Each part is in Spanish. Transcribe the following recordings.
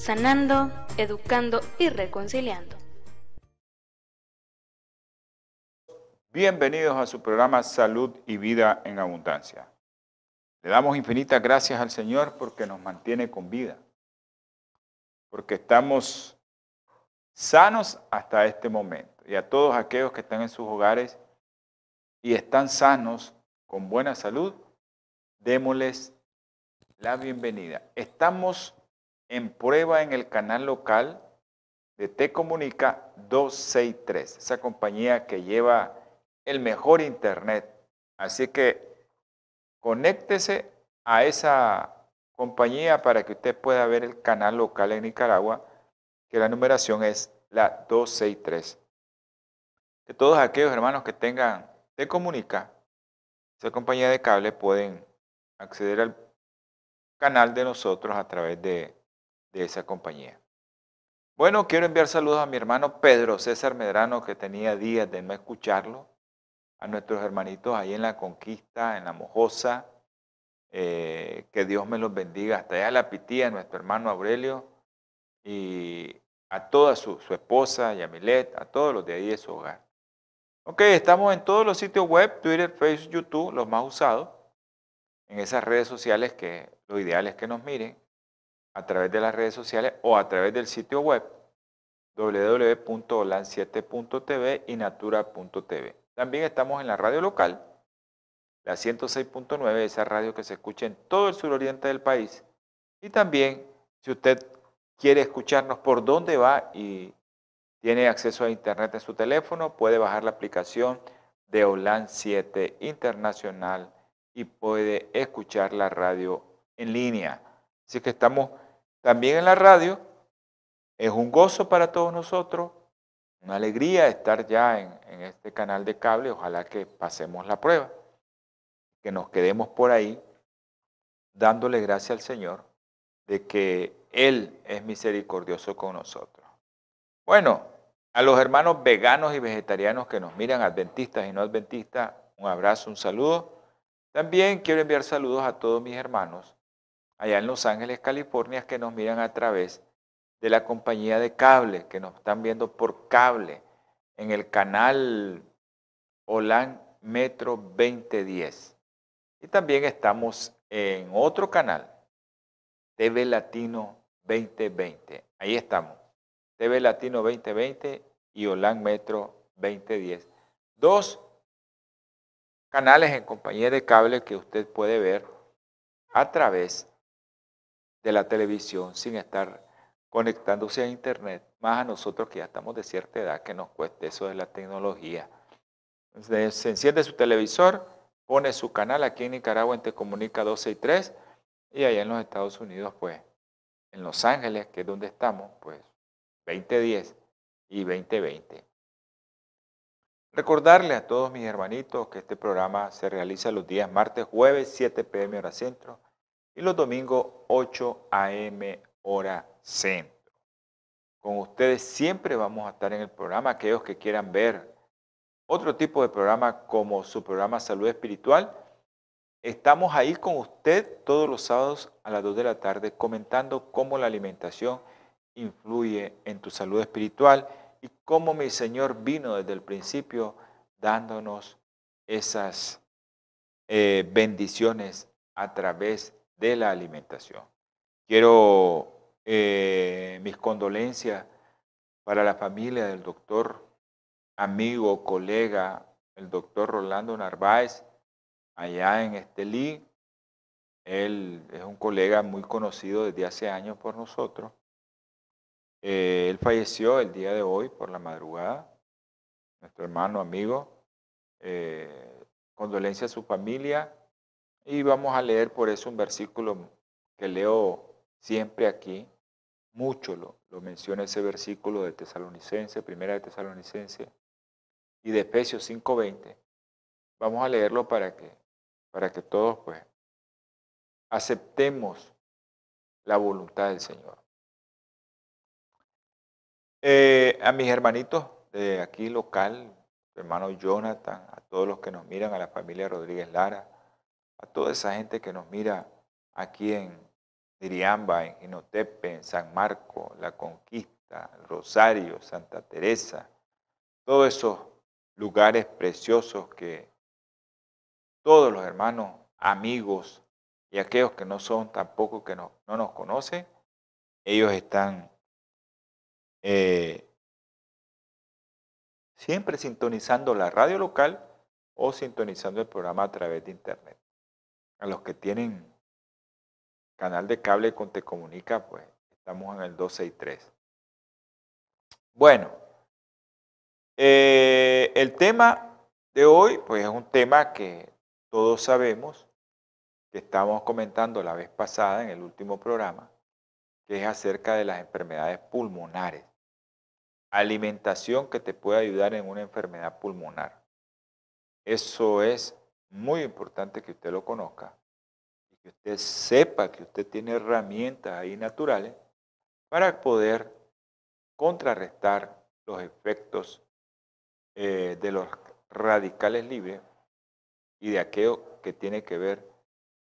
sanando, educando y reconciliando. Bienvenidos a su programa Salud y Vida en Abundancia. Le damos infinitas gracias al Señor porque nos mantiene con vida, porque estamos sanos hasta este momento. Y a todos aquellos que están en sus hogares y están sanos, con buena salud, démosles la bienvenida. Estamos en prueba en el canal local de Te Comunica 263, esa compañía que lleva el mejor internet. Así que conéctese a esa compañía para que usted pueda ver el canal local en Nicaragua, que la numeración es la 263. Que todos aquellos hermanos que tengan Te Comunica, esa compañía de cable, pueden acceder al canal de nosotros a través de de esa compañía. Bueno, quiero enviar saludos a mi hermano Pedro César Medrano, que tenía días de no escucharlo, a nuestros hermanitos ahí en la Conquista, en la Mojosa, eh, que Dios me los bendiga, hasta allá la Pitía, nuestro hermano Aurelio, y a toda su, su esposa, Yamilet, a todos los de ahí de su hogar. Ok, estamos en todos los sitios web, Twitter, Facebook, YouTube, los más usados, en esas redes sociales que lo ideal es que nos miren a través de las redes sociales o a través del sitio web www.holan7.tv y natura.tv. También estamos en la radio local, la 106.9, esa radio que se escucha en todo el suroriente del país. Y también, si usted quiere escucharnos por dónde va y tiene acceso a internet en su teléfono, puede bajar la aplicación de Holan 7 Internacional y puede escuchar la radio en línea. Así que estamos también en la radio. Es un gozo para todos nosotros, una alegría estar ya en, este canal de cable. Ojalá que pasemos la prueba, que nos quedemos por ahí dándole gracias al Señor de que Él es misericordioso con nosotros. Bueno, a los hermanos veganos y vegetarianos que nos miran, adventistas y no adventistas, un abrazo, un saludo. También quiero enviar saludos a todos mis hermanos allá en Los Ángeles, California, que nos miran a través de la compañía de cable, que nos están viendo por cable en el canal Holan Metro 2010. Y también estamos en otro canal, TV Latino 2020. Ahí estamos, TV Latino 2020 y Holan Metro 2010. Dos canales en compañía de cable que usted puede ver a través de la televisión sin estar conectándose a internet, más a nosotros que ya estamos de cierta edad que nos cueste eso de la tecnología. Se enciende su televisor, pone su canal aquí en Nicaragua en Te Comunica 12 y 3 y allá en los Estados Unidos, pues, en Los Ángeles, que es donde estamos, pues, 2010 y 2020. Recordarle a todos mis hermanitos que este programa se realiza los días martes, jueves, 7 pm hora centro, y los domingos 8 a.m. hora centro. Con ustedes siempre vamos a estar en el programa, aquellos que quieran ver otro tipo de programa como su programa Salud Espiritual. Estamos ahí con usted todos los sábados a las 2 de la tarde comentando cómo la alimentación influye en tu salud espiritual y cómo mi Señor vino desde el principio dándonos esas eh, bendiciones a través de la alimentación. Quiero eh, mis condolencias para la familia del doctor, amigo, colega, el doctor Rolando Narváez, allá en Estelí. Él es un colega muy conocido desde hace años por nosotros. Eh, él falleció el día de hoy por la madrugada, nuestro hermano, amigo. Eh, condolencias a su familia y vamos a leer por eso un versículo que leo siempre aquí mucho lo, menciona ese versículo de Tesalonicense, primera de Tesalonicense, y de Efesios 5.20. Vamos a leerlo para que, para que todos pues aceptemos la voluntad del Señor. Eh, a mis hermanitos de aquí local, hermano Jonathan, a todos los que nos miran, a la familia Rodríguez Lara, a toda esa gente que nos mira aquí en Diriamba, en Ginotepe, en San Marco, La Conquista, Rosario, Santa Teresa, todos esos lugares preciosos que todos los hermanos, amigos y aquellos que no son tampoco que no, no nos conocen, ellos están eh, siempre sintonizando la radio local o sintonizando el programa a través de internet. A los que tienen canal de cable con Te Comunica, pues estamos en el 263. Bueno, eh, el tema de hoy, pues es un tema que todos sabemos, que estábamos comentando la vez pasada en el último programa, que es acerca de las enfermedades pulmonares alimentación que te puede ayudar en una enfermedad pulmonar. Eso es muy importante que usted lo conozca y que usted sepa que usted tiene herramientas ahí naturales para poder contrarrestar los efectos eh, de los radicales libres y de aquello que tiene que ver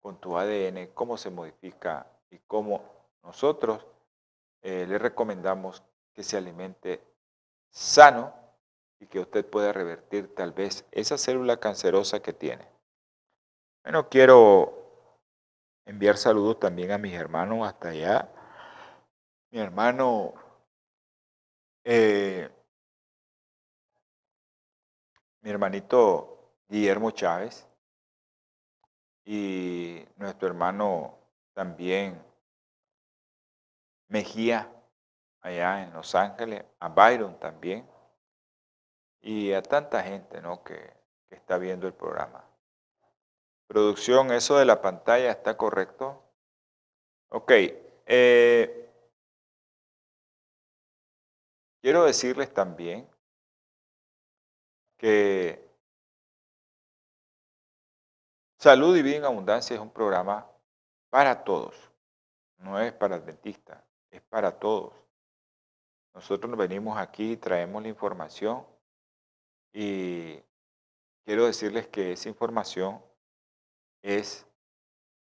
con tu ADN, cómo se modifica y cómo nosotros eh, le recomendamos que se alimente sano y que usted pueda revertir tal vez esa célula cancerosa que tiene. Bueno, quiero enviar saludos también a mis hermanos hasta allá. Mi hermano eh, mi hermanito Guillermo Chávez y nuestro hermano también Mejía allá en Los Ángeles, a Byron también, y a tanta gente ¿no? que, está viendo el programa. Producción, eso de la pantalla está correcto. Ok. Eh, quiero decirles también que Salud y Vida en Abundancia es un programa para todos. No es para adventistas, es para todos. Nosotros nos venimos aquí, traemos la información y quiero decirles que esa información es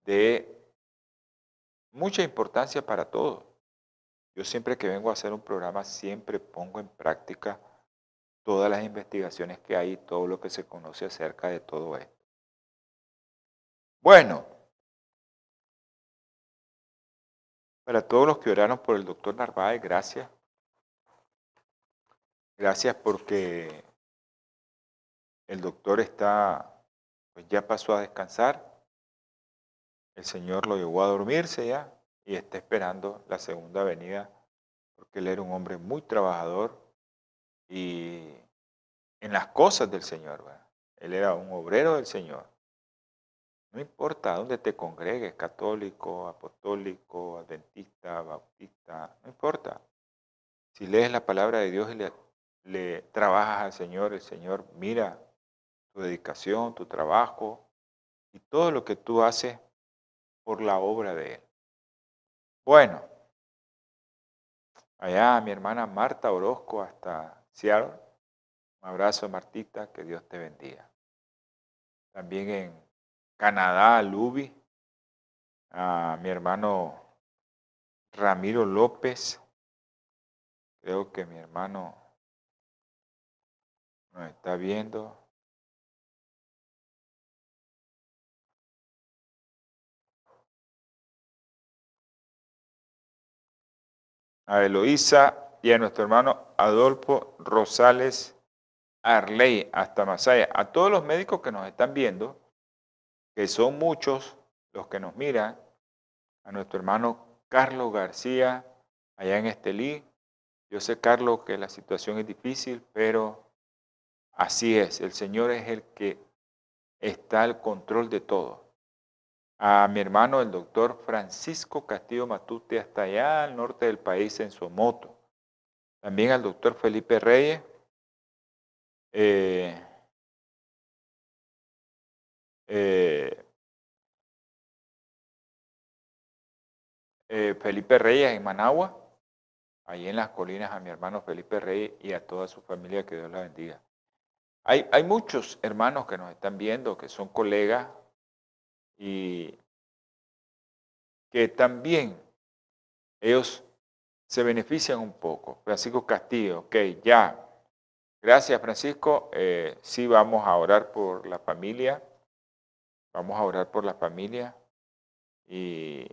de mucha importancia para todos. Yo siempre que vengo a hacer un programa, siempre pongo en práctica todas las investigaciones que hay, todo lo que se conoce acerca de todo esto. Bueno, para todos los que oraron por el doctor Narváez, gracias. Gracias porque el doctor está, pues ya pasó a descansar. El Señor lo llevó a dormirse ya y está esperando la segunda venida porque él era un hombre muy trabajador y en las cosas del Señor. Él era un obrero del Señor. No importa dónde te congregues, católico, apostólico, adventista, bautista, no importa. Si lees la palabra de Dios y le trabajas al Señor, el Señor mira tu dedicación, tu trabajo y todo lo que tú haces por la obra de Él. Bueno, allá mi hermana Marta Orozco hasta Seattle. Un abrazo Martita, que Dios te bendiga. También en Canadá, Lubi, a mi hermano Ramiro López. Creo que mi hermano está viendo. A Eloísa y a nuestro hermano Adolfo Rosales Arley, hasta Masaya. A todos los médicos que nos están viendo, que son muchos los que nos miran, a nuestro hermano Carlos García, allá en Estelí. Yo sé, Carlos, que la situación es difícil, pero Así es, el Señor es el que está al control de todo. A mi hermano el doctor Francisco Castillo Matute hasta allá al norte del país en su moto. También al doctor Felipe Reyes. Eh, eh, eh, Felipe Reyes en Managua, ahí en las colinas a mi hermano Felipe Reyes y a toda su familia, que Dios la bendiga. Hay, hay muchos hermanos que nos están viendo, que son colegas y que también ellos se benefician un poco. Francisco Castillo, ok, ya. Gracias Francisco. Eh, sí, vamos a orar por la familia. Vamos a orar por la familia. Y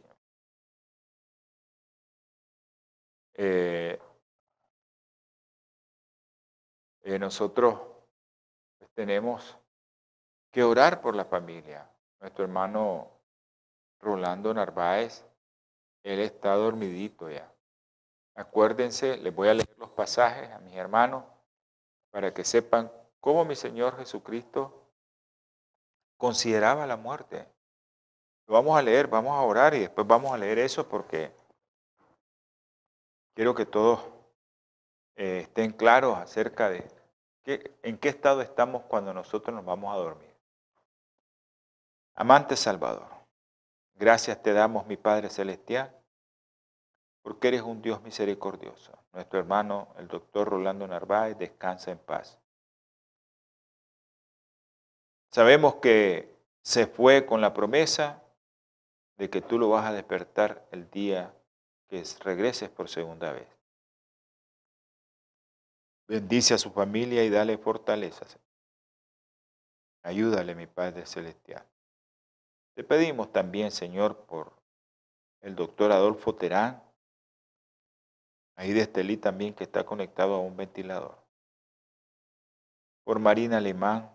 eh, eh, nosotros tenemos que orar por la familia. Nuestro hermano Rolando Narváez, él está dormidito ya. Acuérdense, les voy a leer los pasajes a mis hermanos para que sepan cómo mi Señor Jesucristo consideraba la muerte. Lo vamos a leer, vamos a orar y después vamos a leer eso porque quiero que todos eh, estén claros acerca de en qué estado estamos cuando nosotros nos vamos a dormir. Amante Salvador, gracias te damos, mi Padre Celestial, porque eres un Dios misericordioso. Nuestro hermano, el doctor Rolando Narváez, descansa en paz. Sabemos que se fue con la promesa de que tú lo vas a despertar el día que regreses por segunda vez. Bendice a su familia y dale fortaleza. Ayúdale, mi Padre Celestial. Te pedimos también, Señor, por el doctor Adolfo Terán, ahí de Estelí también que está conectado a un ventilador. Por Marina Alemán,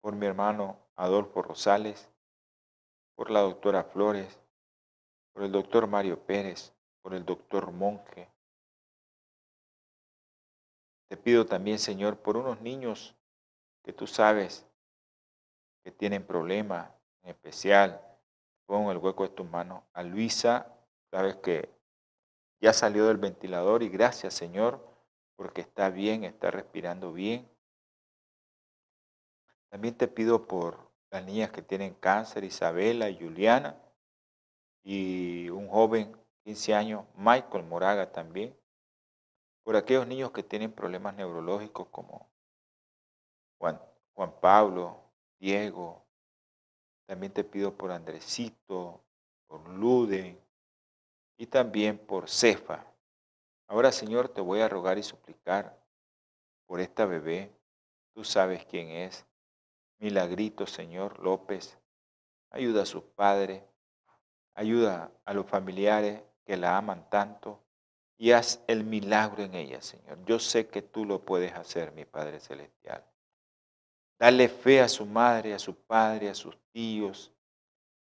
por mi hermano Adolfo Rosales, por la doctora Flores, por el doctor Mario Pérez, por el doctor Monje. Te pido también, Señor, por unos niños que tú sabes que tienen problemas, en especial, pongo el hueco de tus manos a Luisa, sabes que ya salió del ventilador y gracias Señor porque está bien, está respirando bien. También te pido por las niñas que tienen cáncer, Isabela y Juliana, y un joven, 15 años, Michael Moraga también, por aquellos niños que tienen problemas neurológicos como Juan, Juan Pablo, Diego, también te pido por Andresito, por Lude y también por Cefa. Ahora, Señor, te voy a rogar y suplicar por esta bebé. Tú sabes quién es. Milagrito, Señor López. Ayuda a sus padres. Ayuda a los familiares que la aman tanto. Y haz el milagro en ella, Señor. Yo sé que tú lo puedes hacer, mi Padre Celestial. Dale fe a su madre, a su padre, a sus tíos,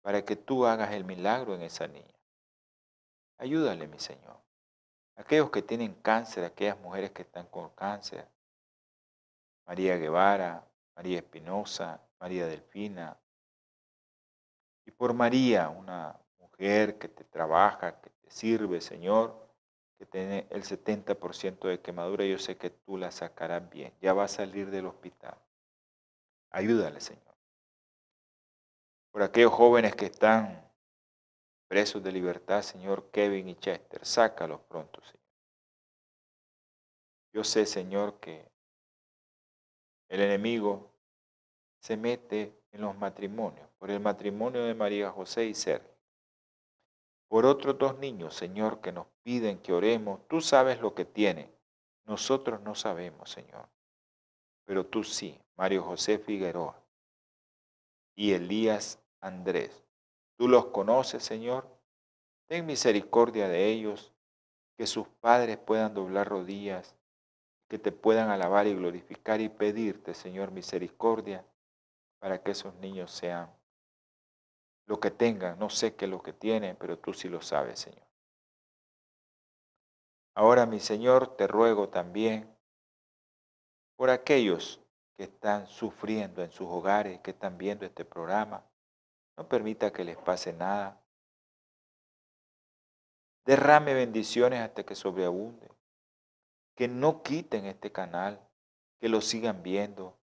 para que tú hagas el milagro en esa niña. Ayúdale, mi Señor. Aquellos que tienen cáncer, aquellas mujeres que están con cáncer, María Guevara, María Espinosa, María Delfina, y por María, una mujer que te trabaja, que te sirve, Señor, que tiene el 70% de quemadura, yo sé que tú la sacarás bien, ya va a salir del hospital. Ayúdale, Señor. Por aquellos jóvenes que están presos de libertad, Señor, Kevin y Chester, sácalos pronto, Señor. Yo sé, Señor, que el enemigo se mete en los matrimonios, por el matrimonio de María José y Sergio. Por otros dos niños, Señor, que nos piden que oremos, tú sabes lo que tienen. Nosotros no sabemos, Señor pero tú sí, Mario José Figueroa y Elías Andrés. Tú los conoces, Señor. Ten misericordia de ellos, que sus padres puedan doblar rodillas, que te puedan alabar y glorificar y pedirte, Señor, misericordia para que esos niños sean lo que tengan. No sé qué es lo que tienen, pero tú sí lo sabes, Señor. Ahora, mi Señor, te ruego también por aquellos que están sufriendo en sus hogares, que están viendo este programa, No permita que les pase nada. Derrame bendiciones hasta que sobreabunde. Que no quiten este canal, que lo sigan viendo,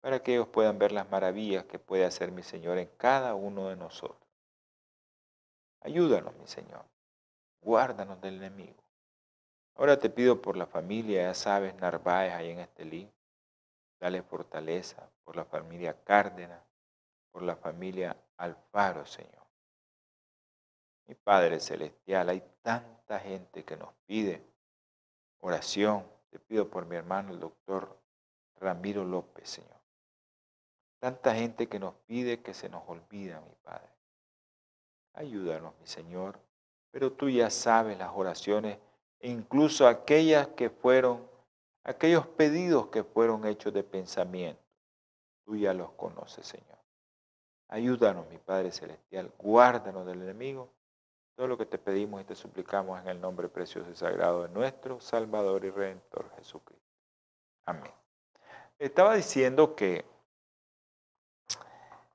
para que ellos puedan ver las maravillas que puede hacer mi Señor en cada uno de nosotros. Ayúdanos, mi Señor. Guárdanos del enemigo. Ahora te pido por la familia, ya sabes, Narváez ahí en este link. Dale fortaleza por la familia Cárdenas, por la familia Alfaro, Señor. Mi Padre Celestial, hay tanta gente que nos pide oración. Te pido por mi hermano, el doctor Ramiro López, Señor. Tanta gente que nos pide que se nos olvida, mi Padre. Ayúdanos, mi Señor. Pero tú ya sabes las oraciones, e incluso aquellas que fueron, aquellos pedidos que fueron hechos de pensamiento. Tú ya los conoces, Señor. Ayúdanos, mi Padre Celestial. Guárdanos del enemigo. Todo lo que te pedimos y te suplicamos en el nombre precioso y sagrado de nuestro Salvador y Redentor Jesucristo. Amén. Estaba diciendo que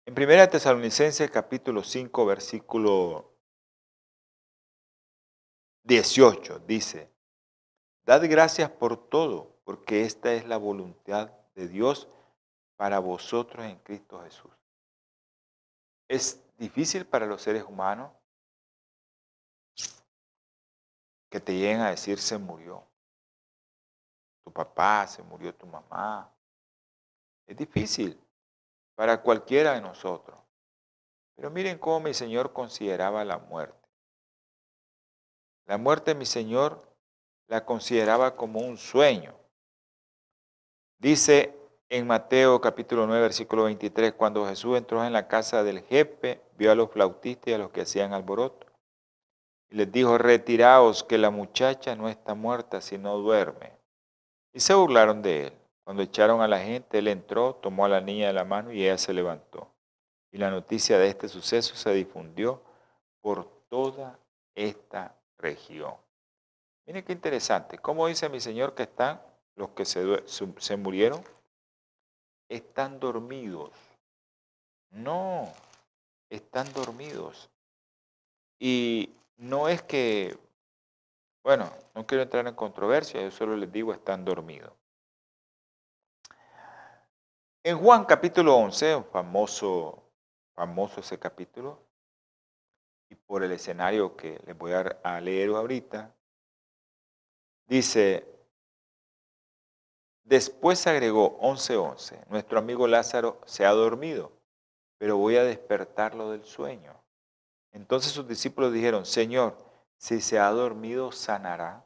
en 1 Tesalonicenses capítulo 5 versículo 18 dice, Dad gracias por todo, porque esta es la voluntad de Dios para vosotros en Cristo Jesús. Es difícil para los seres humanos que te lleguen a decir se murió. Tu papá, se murió tu mamá. Es difícil para cualquiera de nosotros. Pero miren cómo mi Señor consideraba la muerte. La muerte mi Señor la consideraba como un sueño. Dice en Mateo capítulo 9, versículo 23, cuando Jesús entró en la casa del jefe, vio a los flautistas y a los que hacían alboroto. Y les dijo, retiraos, que la muchacha no está muerta, sino duerme. Y se burlaron de él. Cuando echaron a la gente, él entró, tomó a la niña de la mano y ella se levantó. Y la noticia de este suceso se difundió por toda esta región. Miren qué interesante. ¿Cómo dice mi Señor que están los que se, se murieron? Están dormidos. No, están dormidos. Y no es que, bueno, no quiero entrar en controversia, yo solo les digo, están dormidos. En Juan capítulo 11, famoso, famoso ese capítulo, y por el escenario que les voy a leer ahorita, dice, después agregó 11.11, nuestro amigo Lázaro se ha dormido, pero voy a despertarlo del sueño. Entonces sus discípulos dijeron, Señor, si se ha dormido, sanará.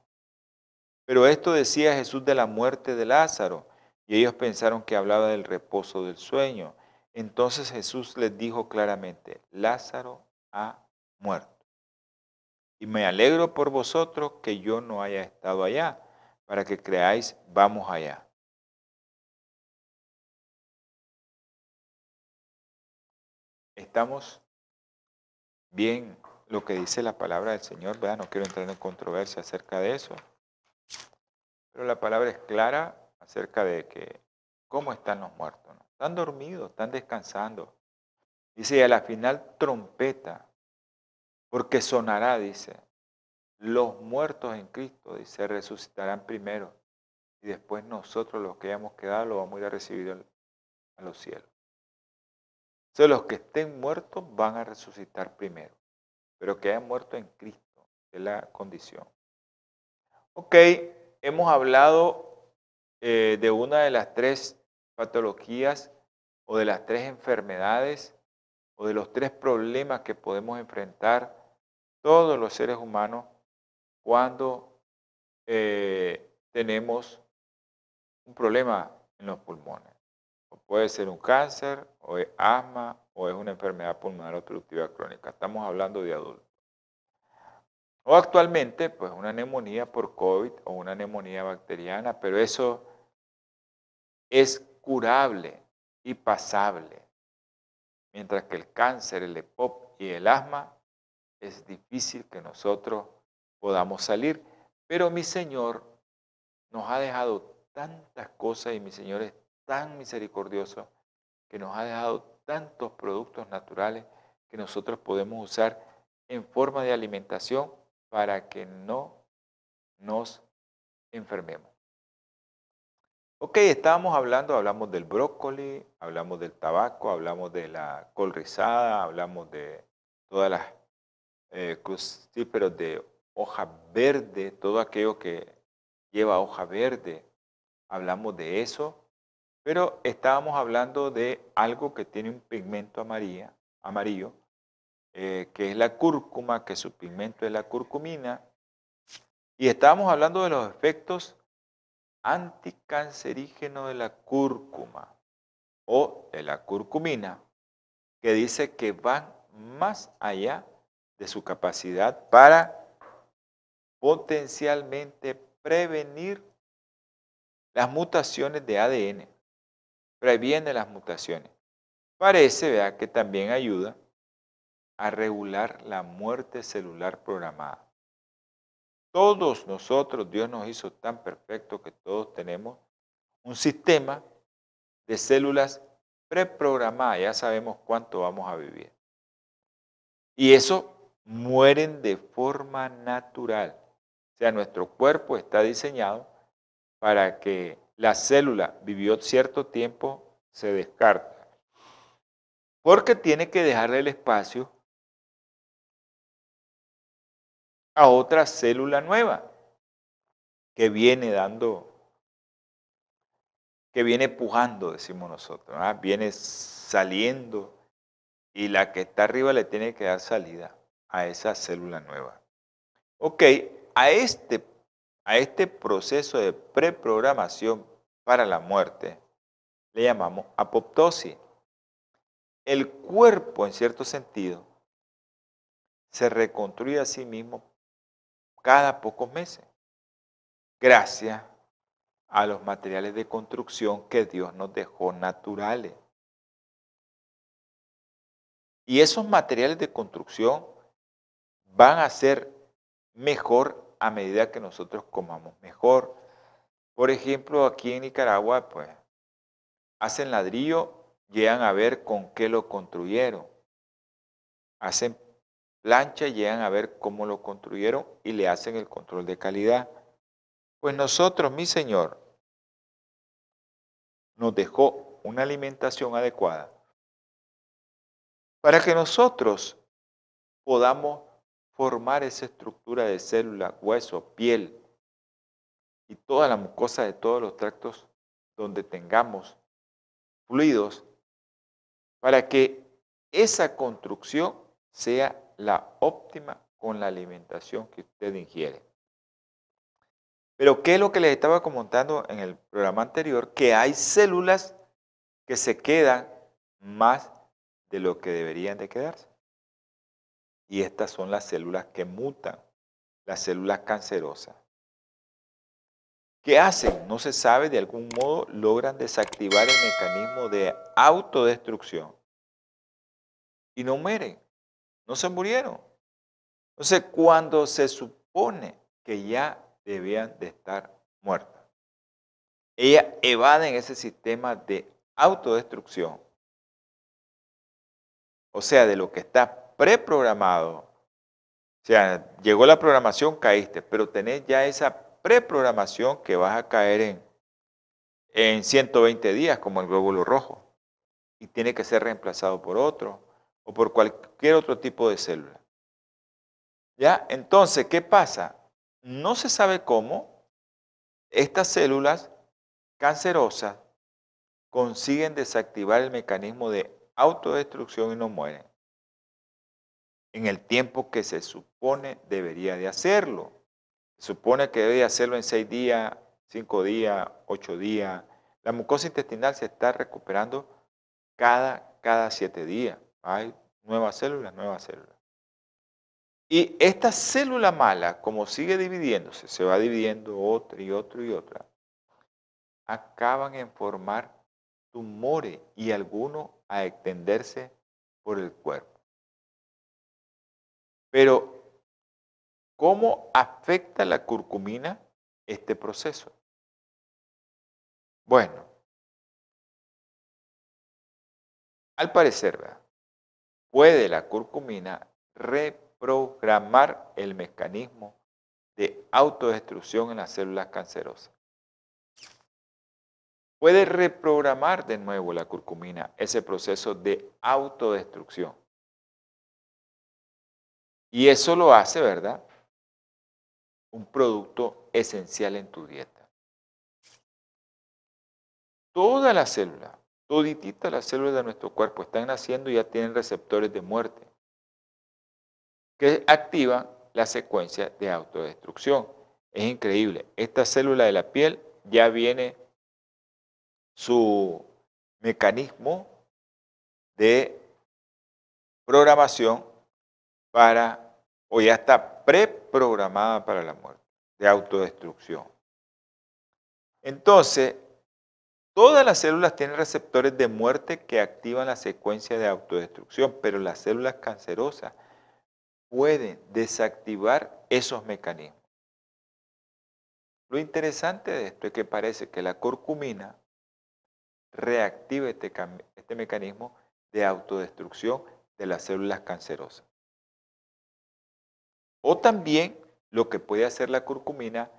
Pero esto decía Jesús de la muerte de Lázaro y ellos pensaron que hablaba del reposo del sueño. Entonces Jesús les dijo claramente, Lázaro ha muerto. Y me alegro por vosotros que yo no haya estado allá, para que creáis, vamos allá. Estamos bien lo que dice la palabra del Señor, ¿verdad? No quiero entrar en controversia acerca de eso. Pero la palabra es clara acerca de que cómo están los muertos. Están dormidos, están descansando. Dice, y a la final trompeta, porque sonará, dice, los muertos en Cristo, dice, resucitarán primero. Y después nosotros los que hayamos quedado lo vamos a ir a recibir a los cielos. Entonces los que estén muertos van a resucitar primero, pero que hayan muerto en Cristo, es la condición. Ok, hemos hablado eh, de una de las tres patologías o de las tres enfermedades o de los tres problemas que podemos enfrentar todos los seres humanos cuando eh, tenemos un problema en los pulmones. Puede ser un cáncer, o es asma, o es una enfermedad pulmonar obstructiva crónica. Estamos hablando de adultos. O actualmente, pues una neumonía por COVID o una neumonía bacteriana, pero eso es curable y pasable, mientras que el cáncer, el EPOP y el asma es difícil que nosotros podamos salir. Pero mi Señor nos ha dejado tantas cosas y mi Señor es tan misericordioso que nos ha dejado tantos productos naturales que nosotros podemos usar en forma de alimentación para que no nos enfermemos. Ok, estábamos hablando, hablamos del brócoli, hablamos del tabaco, hablamos de la col rizada, hablamos de todas las eh, de hoja verde, todo aquello que lleva hoja verde, hablamos de eso, pero estábamos hablando de algo que tiene un pigmento amarillo, amarillo eh, que es la cúrcuma, que su pigmento es la curcumina, y estábamos hablando de los efectos anticancerígeno de la cúrcuma o de la curcumina, que dice que van más allá de su capacidad para potencialmente prevenir las mutaciones de ADN, previene las mutaciones. Parece vea, que también ayuda a regular la muerte celular programada. Todos nosotros, Dios nos hizo tan perfecto que todos tenemos un sistema de células preprogramadas, ya sabemos cuánto vamos a vivir. Y eso mueren de forma natural. O sea, nuestro cuerpo está diseñado para que la célula vivió cierto tiempo, se descarta. Porque tiene que dejarle el espacio a otra célula nueva que viene dando, que viene pujando, decimos nosotros, viene saliendo y la que está arriba le tiene que dar salida a esa célula nueva. Ok, a este, a este proceso de preprogramación para la muerte le llamamos apoptosis. El cuerpo, en cierto sentido, se reconstruye a sí mismo cada pocos meses, gracias a los materiales de construcción que Dios nos dejó naturales. Y esos materiales de construcción van a ser mejor a medida que nosotros comamos mejor. Por ejemplo, aquí en Nicaragua, pues, hacen ladrillo, llegan a ver con qué lo construyeron. Hacen plancha, llegan a ver cómo lo construyeron y le hacen el control de calidad. Pues nosotros, mi Señor, nos dejó una alimentación adecuada para que nosotros podamos formar esa estructura de célula, hueso, piel y toda la mucosa de todos los tractos donde tengamos fluidos, para que esa construcción sea la óptima con la alimentación que usted ingiere. Pero ¿qué es lo que les estaba comentando en el programa anterior? Que hay células que se quedan más de lo que deberían de quedarse. Y estas son las células que mutan, las células cancerosas. ¿Qué hacen? No se sabe, de algún modo logran desactivar el mecanismo de autodestrucción y no mueren no se murieron. Entonces, cuando se supone que ya debían de estar muertas, ellas evaden ese sistema de autodestrucción. O sea, de lo que está preprogramado. O sea, llegó la programación, caíste, pero tenés ya esa preprogramación que vas a caer en, en 120 días, como el glóbulo rojo, y tiene que ser reemplazado por otro o por cualquier otro tipo de célula. ¿Ya? Entonces, ¿qué pasa? No se sabe cómo estas células cancerosas consiguen desactivar el mecanismo de autodestrucción y no mueren en el tiempo que se supone debería de hacerlo. Supone que debe hacerlo en seis días, cinco días, ocho días. La mucosa intestinal se está recuperando cada, cada siete días. Hay nuevas células, nuevas células. Y esta célula mala, como sigue dividiéndose, se va dividiendo otra y otra y otra, acaban en formar tumores y algunos a extenderse por el cuerpo. Pero, ¿cómo afecta la curcumina este proceso? Bueno, al parecer, ¿verdad? puede la curcumina reprogramar el mecanismo de autodestrucción en las células cancerosas. Puede reprogramar de nuevo la curcumina ese proceso de autodestrucción. Y eso lo hace, ¿verdad? Un producto esencial en tu dieta. Todas las células, todititas las células de nuestro cuerpo están naciendo y ya tienen receptores de muerte que activan la secuencia de autodestrucción. Es increíble. Esta célula de la piel ya viene su mecanismo de programación para, o ya está preprogramada para la muerte, de autodestrucción. Entonces, todas las células tienen receptores de muerte que activan la secuencia de autodestrucción, pero las células cancerosas pueden desactivar esos mecanismos. Lo interesante de esto es que parece que la curcumina reactiva este, este mecanismo de autodestrucción de las células cancerosas. O también lo que puede hacer la curcumina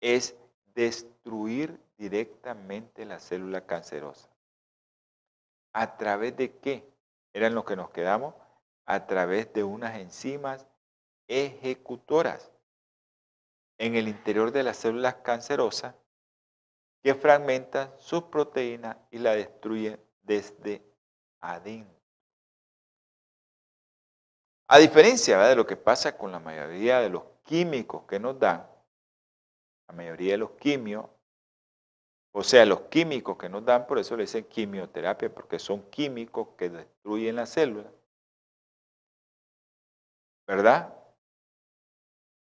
es destruir directamente la célula cancerosa. ¿A través de qué? Eran los que nos quedamos. A través de unas enzimas ejecutoras en el interior de las células cancerosas que fragmentan sus proteínas y la destruyen desde adentro. A diferencia de lo que pasa con la mayoría de los químicos que nos dan, la mayoría de los quimios, o sea, los químicos que nos dan, por eso le dicen quimioterapia, porque son químicos que destruyen la célula. ¿Verdad?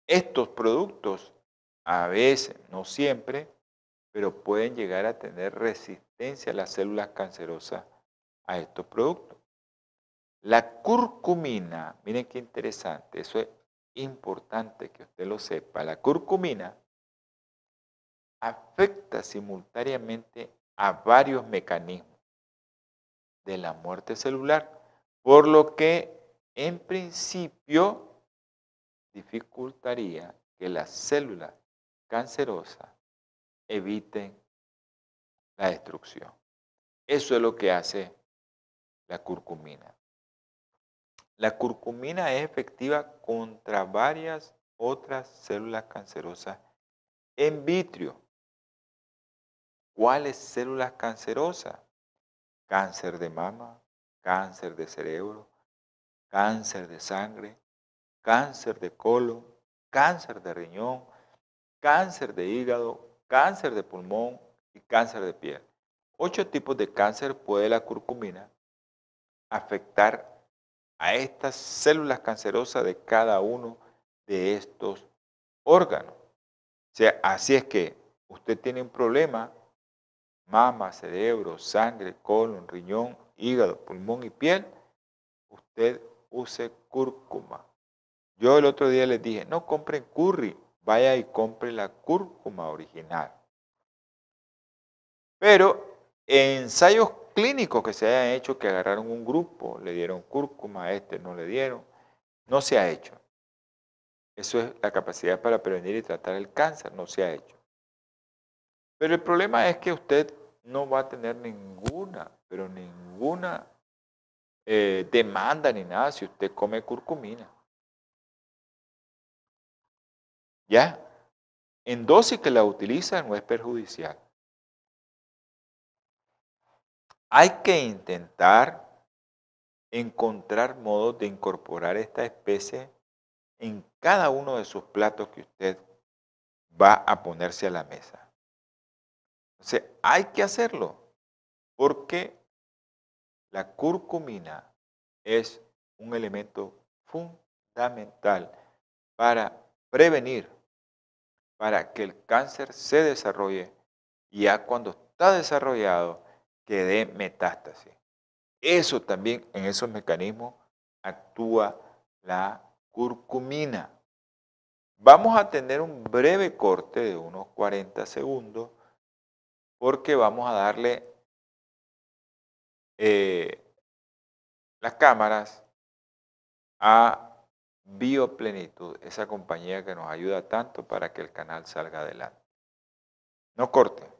Estos productos, a veces, no siempre, pero pueden llegar a tener resistencia a las células cancerosas a estos productos. La curcumina, miren qué interesante, eso es importante que usted lo sepa. La curcumina afecta simultáneamente a varios mecanismos de la muerte celular, por lo que en principio dificultaría que las células cancerosas eviten la destrucción. Eso es lo que hace la curcumina. La curcumina es efectiva contra varias otras células cancerosas en vitrio. ¿Cuáles células cancerosas? Cáncer de mama, cáncer de cerebro, cáncer de sangre, cáncer de colon, cáncer de riñón, cáncer de hígado, cáncer de pulmón y cáncer de piel. Ocho tipos de cáncer puede la curcumina afectar a estas células cancerosas de cada uno de estos órganos. O sea, así es que usted tiene un problema, mama, cerebro, sangre, colon, riñón, hígado, pulmón y piel, usted use cúrcuma. Yo el otro día les dije, no compren curry, vaya y compre la cúrcuma original. Pero ensayos clínicos que se hayan hecho, que agarraron un grupo, le dieron cúrcuma, a este no le dieron, no se ha hecho. Eso es la capacidad para prevenir y tratar el cáncer, no se ha hecho. Pero el problema es que usted no va a tener ninguna, pero ninguna eh, demanda ni nada si usted come curcumina. ¿Ya? En dosis que la utiliza no es perjudicial. Hay que intentar encontrar modos de incorporar esta especie en cada uno de sus platos que usted va a ponerse a la mesa. Sea, hay que hacerlo porque la curcumina es un elemento fundamental para prevenir para que el cáncer se desarrolle y ya cuando está desarrollado que dé metástasis. Eso también, en esos mecanismos, actúa la curcumina. Vamos a tener un breve corte de unos 40 segundos porque vamos a darle eh, las cámaras a Bioplenitud, esa compañía que nos ayuda tanto para que el canal salga adelante. No corte.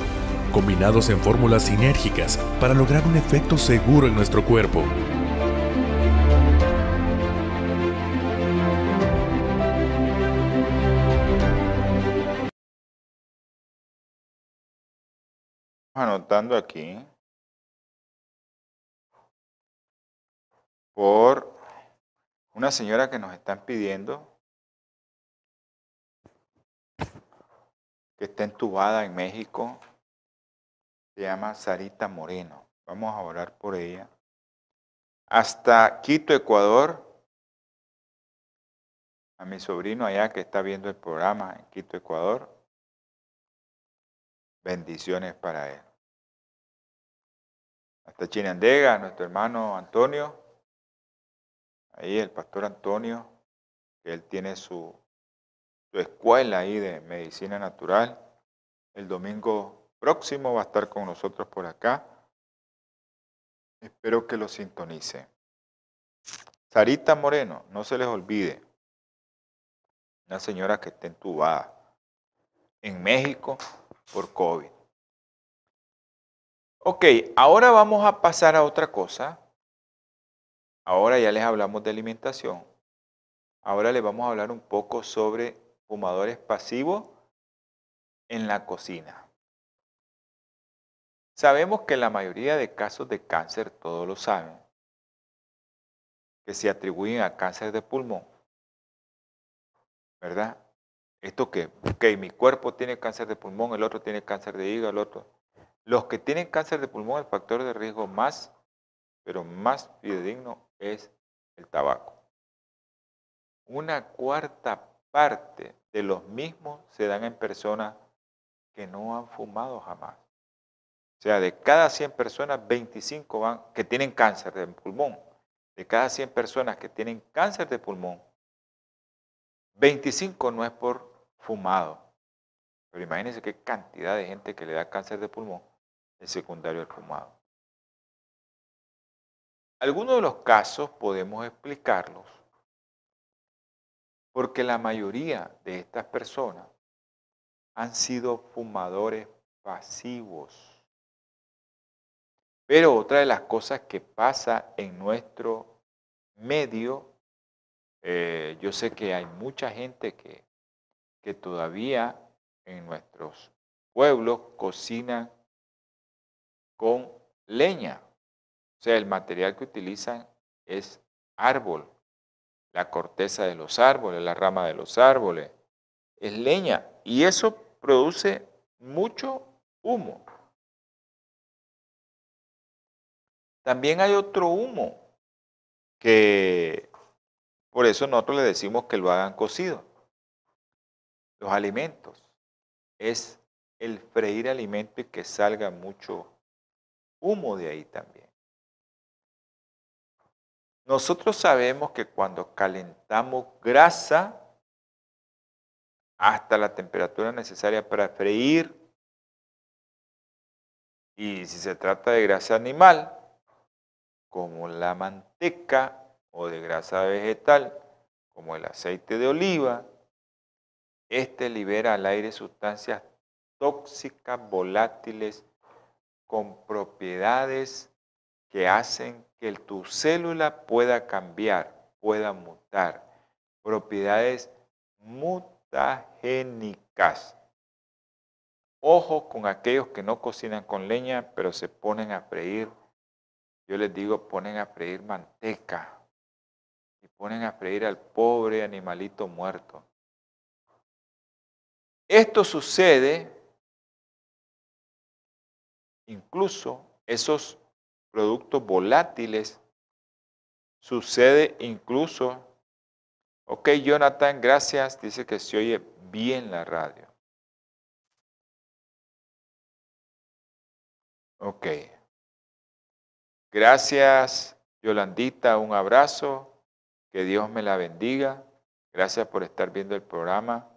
combinados en fórmulas sinérgicas para lograr un efecto seguro en nuestro cuerpo. Anotando aquí por una señora que nos están pidiendo que está entubada en México, se llama Sarita Moreno. Vamos a orar por ella. Hasta Quito, Ecuador, a mi sobrino allá que está viendo el programa en Quito, Ecuador. Bendiciones para él. Hasta Chinandega, nuestro hermano Antonio. Ahí el pastor Antonio, él tiene su su escuela ahí de medicina natural. El domingo próximo va a estar con nosotros por acá. Espero que lo sintonice. Sarita Moreno, no se les olvide. Una señora que está entubada en México por COVID. Ok, ahora vamos a pasar a otra cosa. Ahora ya les hablamos de alimentación. Ahora les vamos a hablar un poco sobre fumadores pasivos en la cocina. Sabemos que la mayoría de casos de cáncer, todos lo saben, que se atribuyen a cáncer de pulmón. ¿Verdad? Esto que, ok, mi cuerpo tiene cáncer de pulmón, el otro tiene cáncer de hígado, el otro. Los que tienen cáncer de pulmón, el factor de riesgo más, pero más fidedigno es el tabaco. Una cuarta parte de los mismos se dan en personas que no han fumado jamás. O sea, de cada 100 personas, 25 van, que tienen cáncer de pulmón. De cada 100 personas que tienen cáncer de pulmón, 25 no es por fumado. Pero imagínense qué cantidad de gente que le da cáncer de pulmón es secundario al fumado. Algunos de los casos podemos explicarlos porque la mayoría de estas personas han sido fumadores pasivos. Pero otra de las cosas que pasa en nuestro medio, eh, yo sé que hay mucha gente que, que todavía en nuestros pueblos cocina con leña. O sea, el material que utilizan es árbol, la corteza de los árboles, la rama de los árboles, es leña y eso produce mucho humo. También hay otro humo que por eso nosotros le decimos que lo hagan cocido. Los alimentos es el freír alimento y que salga mucho humo de ahí también. Nosotros sabemos que cuando calentamos grasa hasta la temperatura necesaria para freír, y si se trata de grasa animal, como la manteca o de grasa vegetal, como el aceite de oliva, este libera al aire sustancias tóxicas, volátiles, con propiedades que hacen que tu célula pueda cambiar, pueda mutar. Propiedades mutagénicas. Ojo con aquellos que no cocinan con leña, pero se ponen a freír. Yo les digo, ponen a freír manteca y ponen a freír al pobre animalito muerto. Esto sucede incluso esos productos volátiles, sucede incluso Ok, Jonathan, gracias. Dice que se oye bien la radio. Ok. Gracias, Yolandita. Un abrazo. Que Dios me la bendiga. Gracias por estar viendo el programa.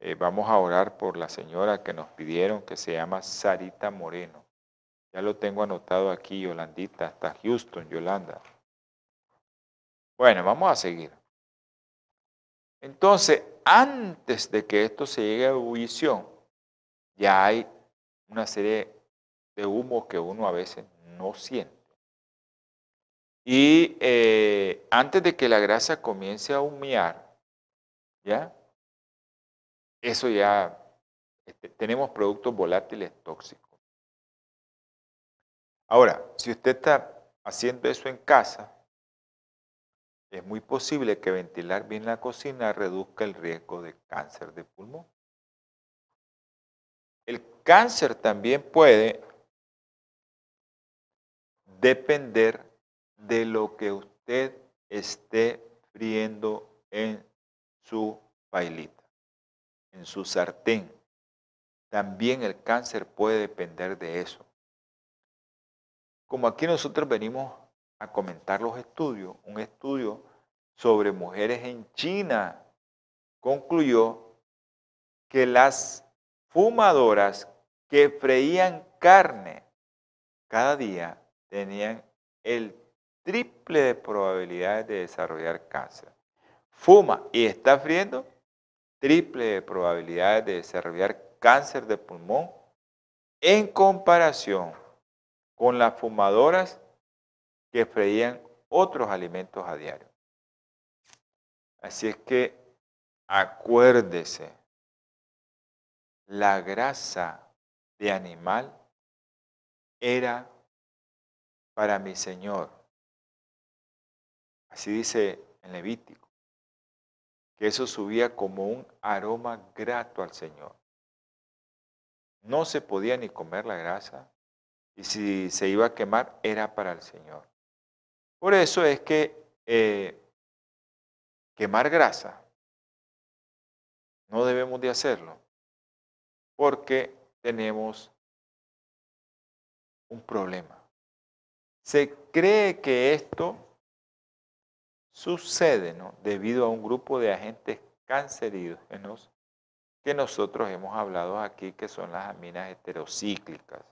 Eh, vamos a orar por la señora que nos pidieron, que se llama Sarita Moreno. Ya lo tengo anotado aquí, Yolandita, hasta Houston, Yolanda. Bueno, vamos a seguir. Entonces, antes de que esto se llegue a ebullición, ya hay una serie de humos que uno a veces no siente. Y eh, antes de que la grasa comience a humear, ¿ya? Eso ya, este, tenemos productos volátiles tóxicos. Ahora, si usted está haciendo eso en casa, es muy posible que ventilar bien la cocina reduzca el riesgo de cáncer de pulmón. El cáncer también puede depender de lo que usted esté friendo en su pailita, en su sartén. También el cáncer puede depender de eso. Como aquí nosotros venimos a comentar los estudios, un estudio sobre mujeres en China concluyó que las fumadoras que freían carne cada día tenían el triple de probabilidades de desarrollar cáncer. Fuma y está friendo, triple de probabilidades de desarrollar cáncer de pulmón en comparación con las fumadoras que freían otros alimentos a diario. Así es que acuérdese, la grasa de animal era para mi Señor. Así dice en Levítico, que eso subía como un aroma grato al Señor. No se podía ni comer la grasa y si se iba a quemar era para el Señor. Por eso es que eh, quemar grasa no debemos de hacerlo porque tenemos un problema. Se cree que esto sucede ¿no? debido a un grupo de agentes cancerígenos que nosotros hemos hablado aquí, que son las aminas heterocíclicas.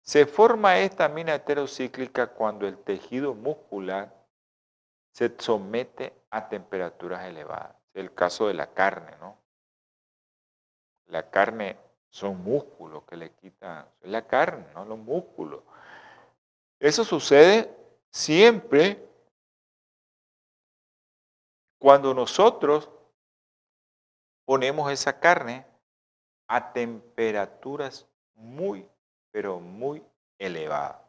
Se forma esta amina heterocíclica cuando el tejido muscular se somete a temperaturas elevadas. El caso de la carne, ¿no? La carne son músculos que le quitan, la carne, no los músculos. Eso sucede siempre cuando nosotros ponemos esa carne a temperaturas muy, pero muy elevadas.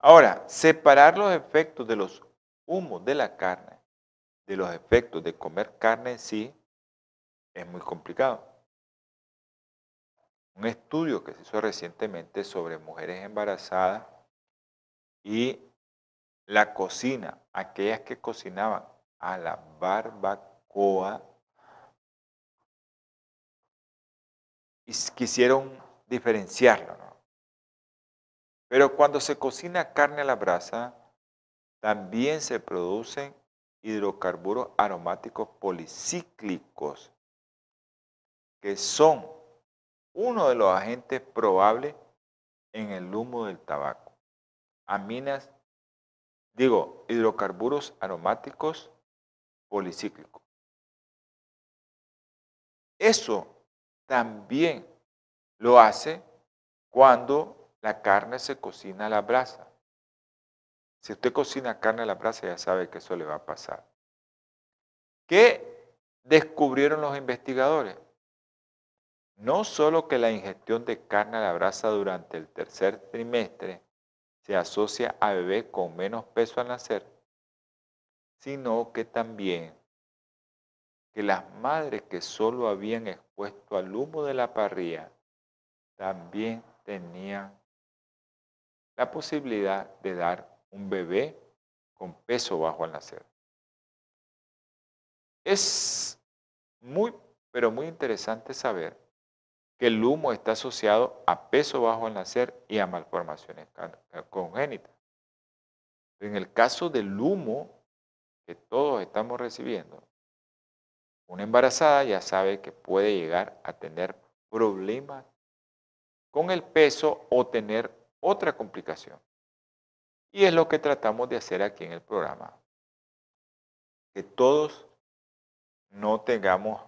Ahora, separar los efectos de los humos de la carne de los efectos de comer carne en sí es muy complicado. Un estudio que se hizo recientemente sobre mujeres embarazadas y la cocina, aquellas que cocinaban a la barbacoa, y quisieron diferenciarlo. ¿no? Pero cuando se cocina carne a la brasa, también se producen hidrocarburos aromáticos policíclicos, que son uno de los agentes probables en el humo del tabaco. Aminas, digo, hidrocarburos aromáticos policíclicos. Eso también lo hace cuando la carne se cocina a la brasa. Si usted cocina carne a la brasa, ya sabe que eso le va a pasar. ¿Qué descubrieron los investigadores? No solo que la ingestión de carne a la brasa durante el tercer trimestre se asocia a bebés con menos peso al nacer, sino que también que las madres que solo habían expuesto al humo de la parrilla también tenían la posibilidad de dar un bebé con peso bajo al nacer. Es muy, pero muy interesante saber que el humo está asociado a peso bajo al nacer y a malformaciones congénitas. En el caso del humo que todos estamos recibiendo, una embarazada ya sabe que puede llegar a tener problemas con el peso o tener otra complicación. Y es lo que tratamos de hacer aquí en el programa. Que todos no tengamos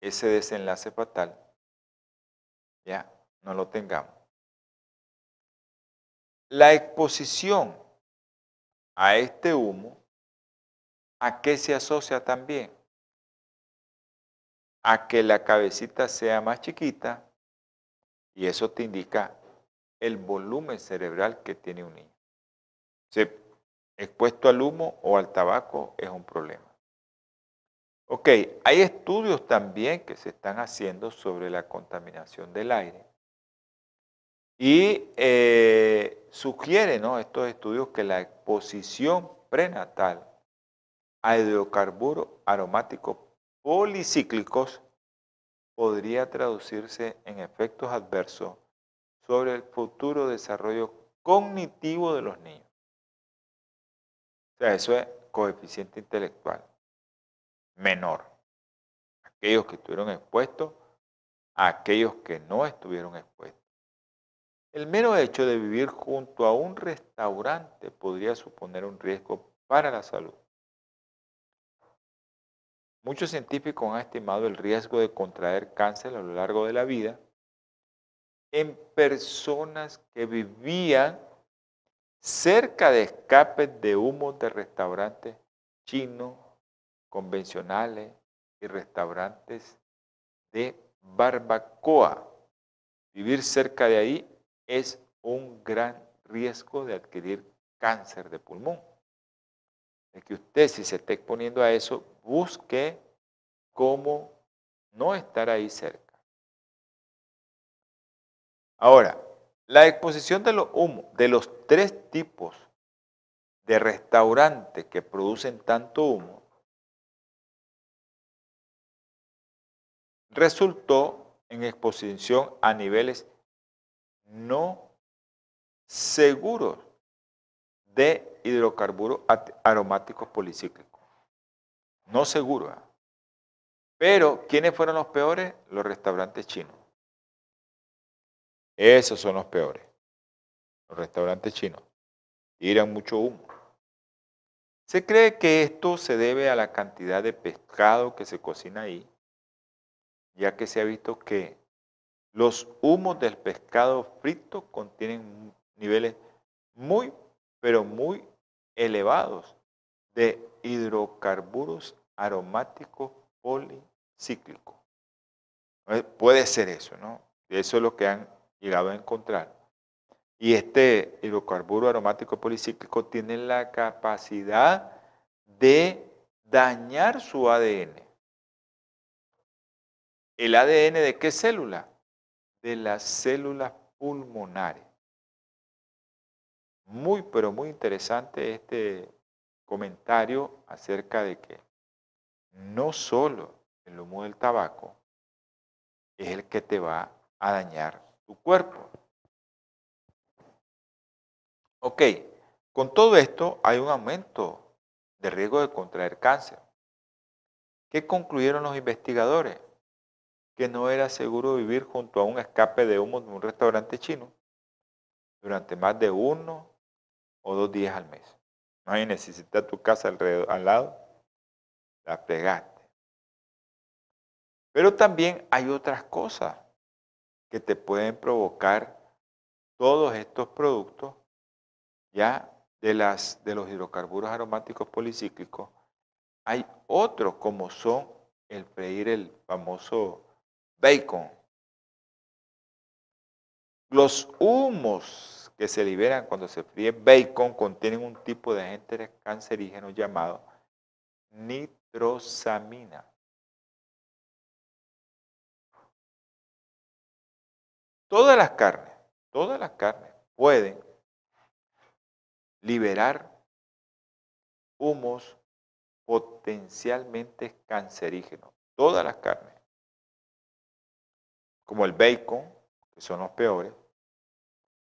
ese desenlace fatal, ya no lo tengamos. La exposición a este humo, ¿a qué se asocia también? A que la cabecita sea más chiquita y eso te indica el volumen cerebral que tiene un niño. Si expuesto al humo o al tabaco es un problema. Ok, hay estudios también que se están haciendo sobre la contaminación del aire. Y eh, sugieren estos estudios que la exposición prenatal a hidrocarburos aromáticos policíclicos podría traducirse en efectos adversos sobre el futuro desarrollo cognitivo de los niños. O sea, eso es coeficiente intelectual menor. Aquellos que estuvieron expuestos a aquellos que no estuvieron expuestos. El mero hecho de vivir junto a un restaurante podría suponer un riesgo para la salud. Muchos científicos han estimado el riesgo de contraer cáncer a lo largo de la vida en personas que vivían cerca de escapes de humo de restaurantes chinos, convencionales y restaurantes de barbacoa. Vivir cerca de ahí es un gran riesgo de adquirir cáncer de pulmón. Es que usted, si se está exponiendo a eso, busque cómo no estar ahí cerca. Ahora, la exposición de los humos, de los tres tipos de restaurantes que producen tanto humo, resultó en exposición a niveles no seguros de hidrocarburos aromáticos policíclicos. No seguros. ¿ah? Pero, ¿quiénes fueron los peores? Los restaurantes chinos. Esos son los peores. Los restaurantes chinos. Tiran mucho humo. Se cree que esto se debe a la cantidad de pescado que se cocina ahí, ya que se ha visto que los humos del pescado frito contienen niveles muy, pero muy elevados de hidrocarburos aromáticos policíclico. Puede ser eso, ¿no? Eso es lo que han llegado a encontrar. Y este hidrocarburo aromático policíclico tiene la capacidad de dañar su ADN. ¿El ADN de qué célula? De las células pulmonares. Muy, pero muy interesante este comentario acerca de que no solo el humo del tabaco es el que te va a dañar tu cuerpo. Ok, con todo esto hay un aumento de riesgo de contraer cáncer. ¿Qué concluyeron los investigadores? Que no era seguro vivir junto a un escape de humo de un restaurante chino durante más de uno o dos días al mes. No hay necesidad tu casa alrededor, al lado la pegaste. Pero también hay otras cosas que te pueden provocar todos estos productos ya de, las, de los hidrocarburos aromáticos policíclicos. Hay otros como son el freír el famoso bacon. Los humos que se liberan cuando se fríe bacon contienen un tipo de agente cancerígeno llamado nit nitrosamina. Todas las carnes, todas las carnes pueden liberar humos potencialmente cancerígenos, todas las carnes, como el bacon, que son los peores,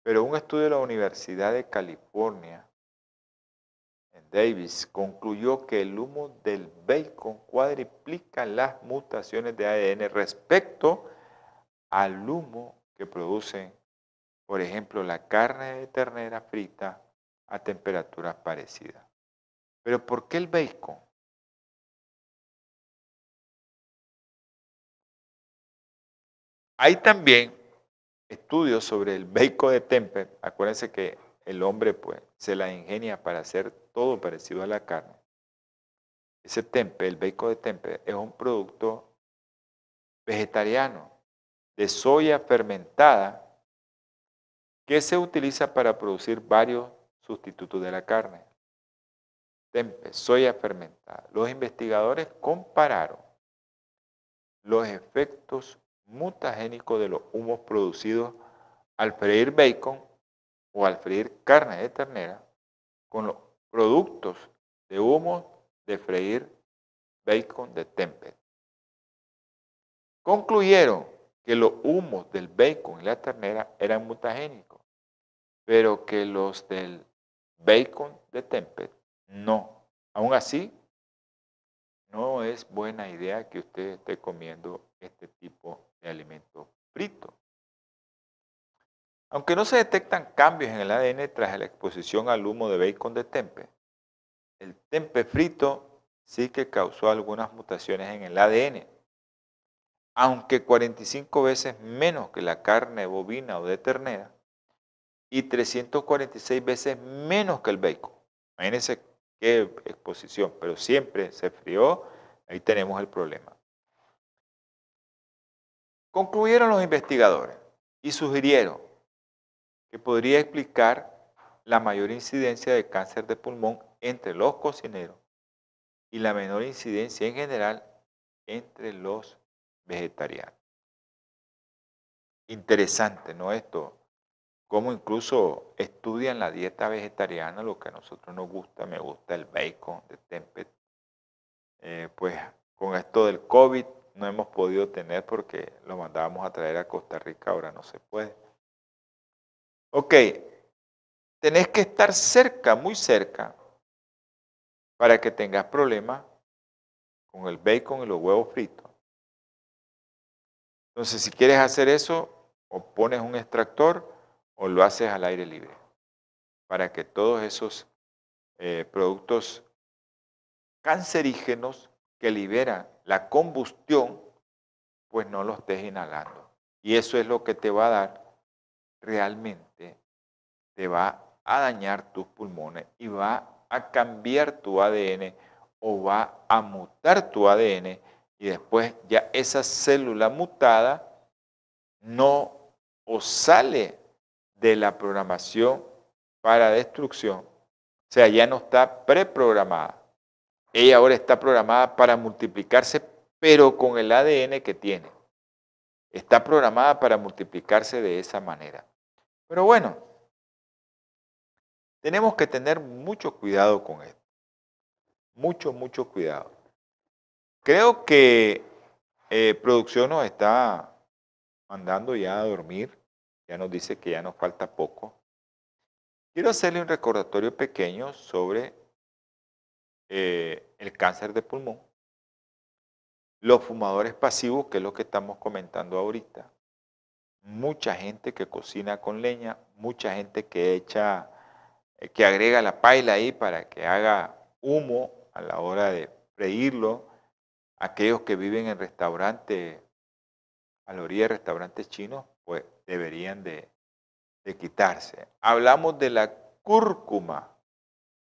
pero un estudio de la Universidad de California en Davis concluyó que el humo del bacon cuadriplica las mutaciones de ADN respecto al humo que producen, por ejemplo, la carne de ternera frita a temperaturas parecidas. Pero ¿por qué el bacon? Hay también estudios sobre el bacon de tempe. Acuérdense que el hombre pues, se la ingenia para hacer todo parecido a la carne. Ese tempe, el bacon de tempe, es un producto vegetariano de soya fermentada que se utiliza para producir varios sustitutos de la carne. Tempe, soya fermentada. Los investigadores compararon los efectos mutagénicos de los humos producidos al freír bacon o al freír carne de ternera con los productos de humo de freír bacon de tempe. Concluyeron que los humos del bacon y la ternera eran mutagénicos, pero que los del bacon de Tempet no. Aún así, no es buena idea que usted esté comiendo este tipo alimento frito. Aunque no se detectan cambios en el ADN tras la exposición al humo de bacon de tempe, el tempe frito sí que causó algunas mutaciones en el ADN, aunque 45 veces menos que la carne bovina o de ternera y 346 veces menos que el bacon. Imagínense qué exposición, pero siempre se frió, ahí tenemos el problema. Concluyeron los investigadores y sugirieron que podría explicar la mayor incidencia de cáncer de pulmón entre los cocineros y la menor incidencia en general entre los vegetarianos. Interesante, ¿no? Esto, cómo incluso estudian la dieta vegetariana, lo que a nosotros nos gusta, me gusta el bacon de Tempet. Eh, pues con esto del COVID no hemos podido tener porque lo mandábamos a traer a Costa Rica, ahora no se puede. Ok, tenés que estar cerca, muy cerca, para que tengas problemas con el bacon y los huevos fritos. Entonces, si quieres hacer eso, o pones un extractor o lo haces al aire libre, para que todos esos eh, productos cancerígenos que liberan la combustión, pues no los estés inhalando. Y eso es lo que te va a dar realmente, te va a dañar tus pulmones y va a cambiar tu ADN o va a mutar tu ADN y después ya esa célula mutada no o sale de la programación para destrucción, o sea, ya no está preprogramada. Ella ahora está programada para multiplicarse, pero con el ADN que tiene. Está programada para multiplicarse de esa manera. Pero bueno, tenemos que tener mucho cuidado con esto. Mucho, mucho cuidado. Creo que eh, producción nos está mandando ya a dormir. Ya nos dice que ya nos falta poco. Quiero hacerle un recordatorio pequeño sobre eh, el cáncer de pulmón, los fumadores pasivos, que es lo que estamos comentando ahorita, mucha gente que cocina con leña, mucha gente que echa, eh, que agrega la paila ahí para que haga humo a la hora de freírlo, aquellos que viven en restaurantes, a la orilla de restaurantes chinos, pues deberían de, quitarse. Hablamos de la cúrcuma,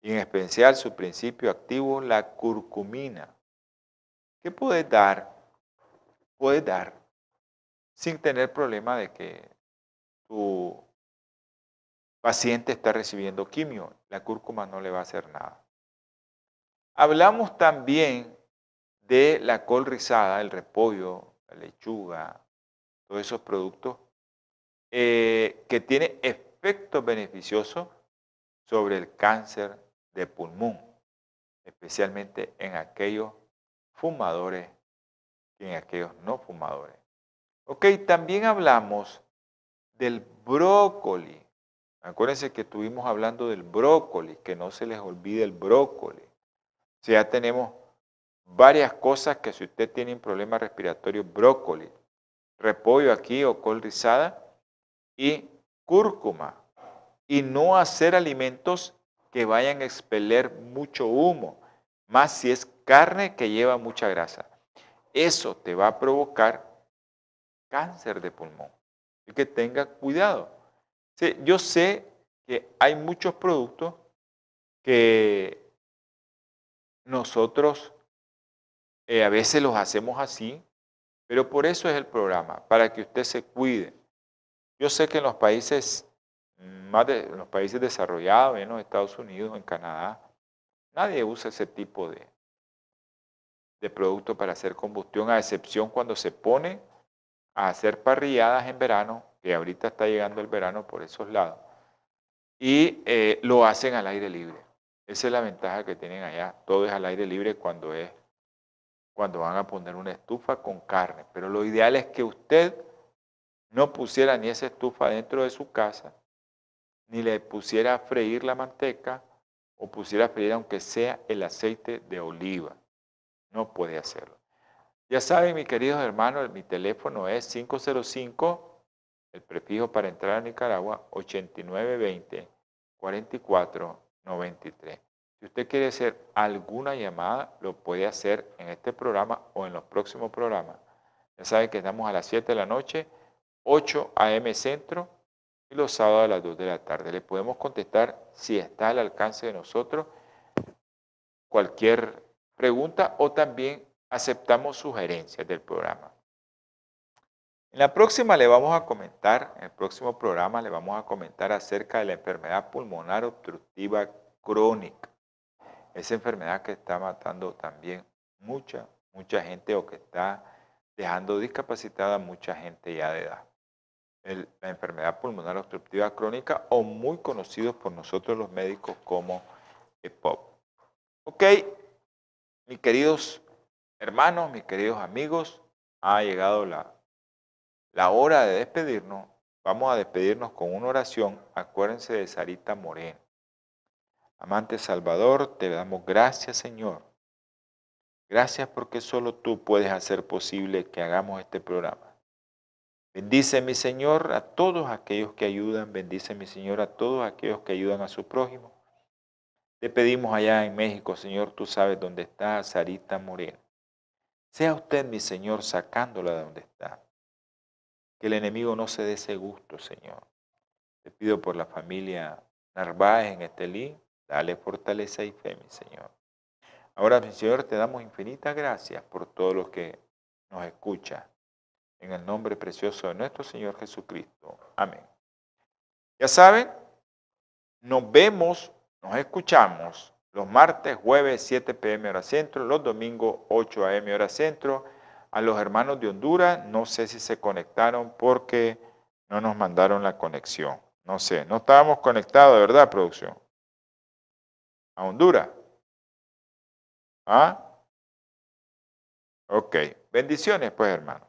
y en especial su principio activo, la curcumina. ¿Qué puede dar? Puede dar sin tener problema de que tu paciente está recibiendo quimio. La cúrcuma no le va a hacer nada. Hablamos también de la col rizada, el repollo, la lechuga, todos esos productos eh, que tienen efectos beneficiosos sobre el cáncer de pulmón. especialmente en aquellos fumadores y en aquellos no fumadores. Ok, también hablamos del brócoli. Acuérdense que estuvimos hablando del brócoli, que no se les olvide el brócoli. Ya tenemos varias cosas que si usted tiene un problema respiratorio, brócoli, repollo aquí o col rizada y cúrcuma. Y no hacer alimentos que vayan a expeler mucho humo, más si es carne que lleva mucha grasa. Eso te va a provocar cáncer de pulmón. Y que tenga cuidado. yo sé que hay muchos productos que nosotros eh, a veces los hacemos así, pero por eso es el programa, para que usted se cuide. Yo sé que en los países más de los países desarrollados, en los Estados Unidos, en Canadá, nadie usa ese tipo de, de producto para hacer combustión, a excepción cuando se pone a hacer parrilladas en verano, que ahorita está llegando el verano por esos lados, y eh, lo hacen al aire libre. Esa es la ventaja que tienen allá. Todo es al aire libre cuando es cuando van a poner una estufa con carne. Pero lo ideal es que usted no pusiera ni esa estufa dentro de su casa, ni le pusiera a freír la manteca o pusiera a freír aunque sea el aceite de oliva. No puede hacerlo. Ya saben, mis queridos hermanos, mi teléfono es 505, el prefijo para entrar a Nicaragua, 8920 4493. Si usted quiere hacer alguna llamada, lo puede hacer en este programa o en los próximos programas. Ya saben que estamos a las 7 de la noche, 8 a.m. Centro y los sábados a las 2 de la tarde. Le podemos contestar si está al alcance de nosotros cualquier pregunta o también aceptamos sugerencias del programa. En la próxima le vamos a comentar, en el próximo programa le vamos a comentar acerca de la enfermedad pulmonar obstructiva crónica. Esa enfermedad que está matando también mucha, mucha gente o que está dejando discapacitada a mucha gente ya de edad. La enfermedad pulmonar obstructiva crónica o muy conocido por nosotros los médicos como EPOP. Ok, mis queridos hermanos, mis queridos amigos, ha llegado la, la hora de despedirnos. Vamos a despedirnos con una oración. Acuérdense de Sarita Moreno. Amante Salvador, te damos gracias, Señor. Gracias porque solo tú puedes hacer posible que hagamos este programa. Bendice, mi Señor, a todos aquellos que ayudan. Bendice, mi Señor, a todos aquellos que ayudan a su prójimo. Te pedimos allá en México, Señor, tú sabes dónde está Sarita Moreno. Sea usted, mi Señor, sacándola de donde está. Que el enemigo no se dé ese gusto, Señor. Te pido por la familia Narváez en Estelí, dale fortaleza y fe, mi Señor. Ahora, mi Señor, te damos infinitas gracias por todo lo que nos escucha. En el nombre precioso de nuestro Señor Jesucristo. Amén. Ya saben, nos vemos nos escuchamos los martes, jueves, 7 pm hora centro, los domingos, 8 am hora centro. A los hermanos de Honduras, no sé si se conectaron porque no nos mandaron la conexión. No sé, no estábamos conectados, ¿verdad, producción? A Honduras. ¿Ah? Ok. Bendiciones, pues, hermano.